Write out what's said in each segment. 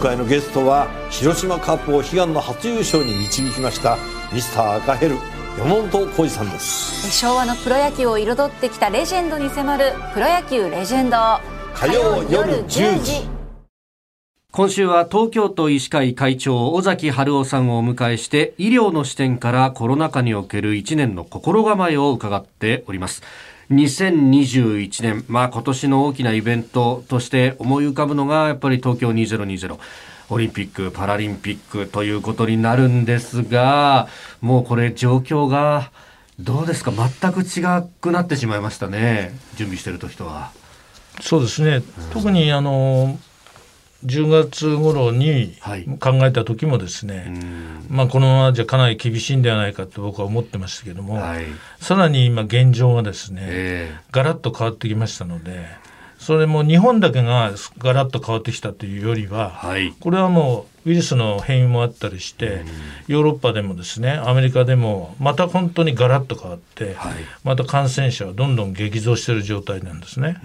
回のゲストは広島カップを悲願の初優勝に導きましたミスター赤ヘル山本浩二さんです。昭和のプロ野球を彩ってきたレジェンドに迫る「プロ野球レジェンド」火曜夜10時。今週は東京都医師会会長尾崎春夫さんをお迎えして医療の視点からコロナ禍における1年の心構えを伺っております2021年、まあ今年の大きなイベントとして思い浮かぶのがやっぱり東京2020オリンピック・パラリンピックということになるんですが、もうこれ状況がどうですか？全く違くなってしまいましたね。準備してる時とは。そうですね。特にあの10月頃に考えた時もですね、はい、まあ、このままじゃかなり厳しいんではないかと僕は思ってましたけども、はい、さらに今現状がですね、えー、ガラッと変わってきましたのでそれも日本だけがガラッと変わってきたというよりは、はい、これはもうウイルスの変異もあったりして、ヨーロッパでもですねアメリカでもまた本当にガラッと変わって、はい、また感染者はどんどん激増している状態なんですね。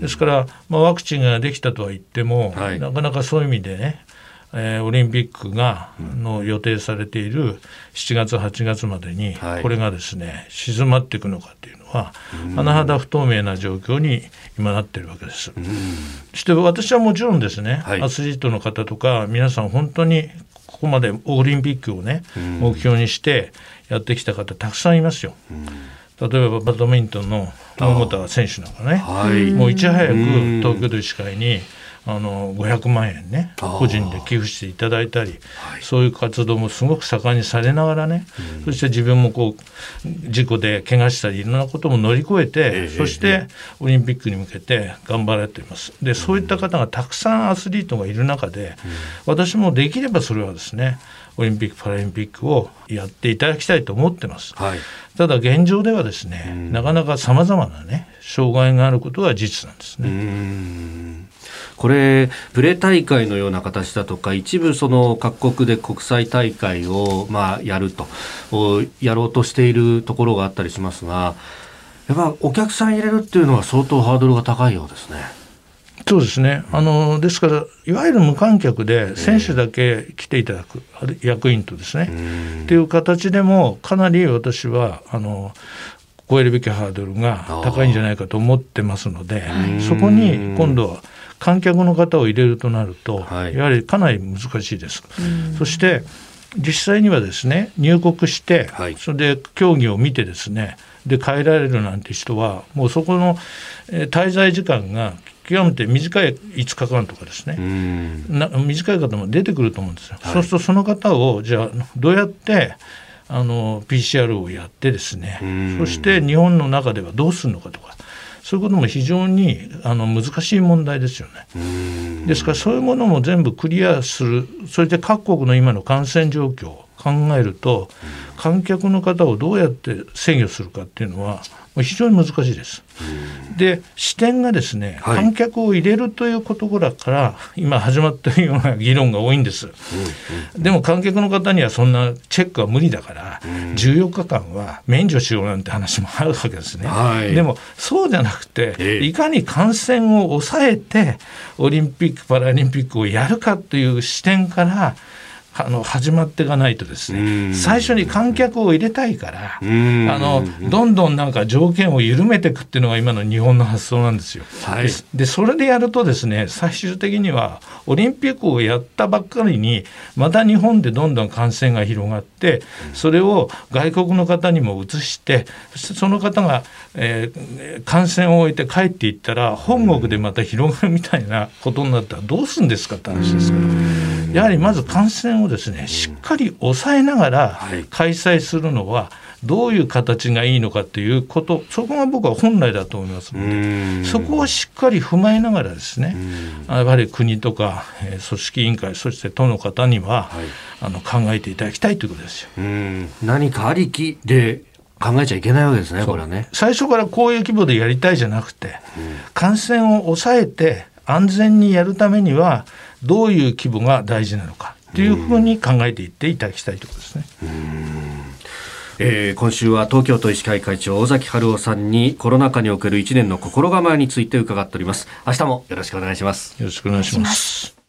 ですから、まあ、ワクチンができたとは言っても、はい、なかなかそういう意味でねえー、オリンピックがの予定されている7月8月までにこれがですね、静まっていくのかっていう。のは甚だ不透明な状況に今なってるわけです。そして私はもちろんですね、はい、アスリートの方とか皆さん本当にここまでオリンピックをね目標にしてやってきた方たくさんいますよ。例えばバドミントンの桃田選手なんかね、はい、もういち早く東京都医師会にあの500万円ね個人で寄付していただいたり、はい、そういう活動もすごく盛んにされながらね、うん、そして自分もこう事故で怪我したりいろんなことも乗り越えて、えー、そしてオリンピックに向けて頑張られています。でそういった方がたくさんアスリートがいる中で、うん、私もできればそれはですねオリンピック・パラリンピックをやっていただきたいと思ってます、はい、ただ現状ではですね、うん、なかなかさまざまなね障害があることは事実なんですね。これプレ大会のような形だとか一部その各国で国際大会をまあやるとやろうとしているところがあったりしますがやっぱお客さん入れるっていうのは相当ハードルが高いようですね。そうですね。あのですからいわゆる無観客で選手だけ来ていただく、えー、役員とですね。っていう形でもかなり私はあの超えるべきハードルが高いんじゃないかと思ってますのでそこに今度は観客の方を入れるとなると、はい、やはりかなり難しいです。そして実際にはですね入国して、はい、それで競技を見てですねで帰られるなんて人はもうそこの、えー、滞在時間が極めて短い5日間とかですね。な短い方も出てくると思うんですよ。はい、そうするとその方をじゃあどうやってあの PCR をやってですね。そして日本の中ではどうするのかとか。そういうことも非常にあの難しい問題ですよね。ですからそういうものも全部クリアする。それで各国の今の感染状況を考えると観客の方をどうやって制御するかっていうのは非常に難しいです。で視点がですね、はい、観客を入れるということからから今始まっているような議論が多いんです。でも観客の方にはそんなチェックは無理だから、14日間は免除しようなんて話もあるわけですね。はい、でもそうじゃなくていかに感染を抑えてオリンピック・パラリンピックをやるかという視点からあの始まっていかないとですね最初に観客を入れたいからあのどんどんなんか条件を緩めていくっていうのが今の日本の発想なんですよ。はい、でそれでやるとですね最終的にはオリンピックをやったばっかりにまた日本でどんどん感染が広がってそれを外国の方にも移してそしてその方が、えー、感染を終えて帰っていったら本国でまた広がるみたいなことになったらどうするんですかって話ですから。やはりまず感染をですねしっかり抑えながら開催するのはどういう形がいいのかということそこが僕は本来だと思いますのでそこをしっかり踏まえながらですねやはり国とか、えー、組織委員会そして都の方には、はい、あの考えていただきたいということですよ。何かありきで考えちゃいけないわけですね、これはね。最初からこういう規模でやりたいじゃなくて、感染を抑えて安全にやるためにはどういう規模が大事なのかというふうに考えていっていただきたいということですね。えー、今週は東京都医師会会長尾崎春夫さんにコロナ禍における1年の心構えについて伺っております。明日もよろしくお願いします。よろしくお願いします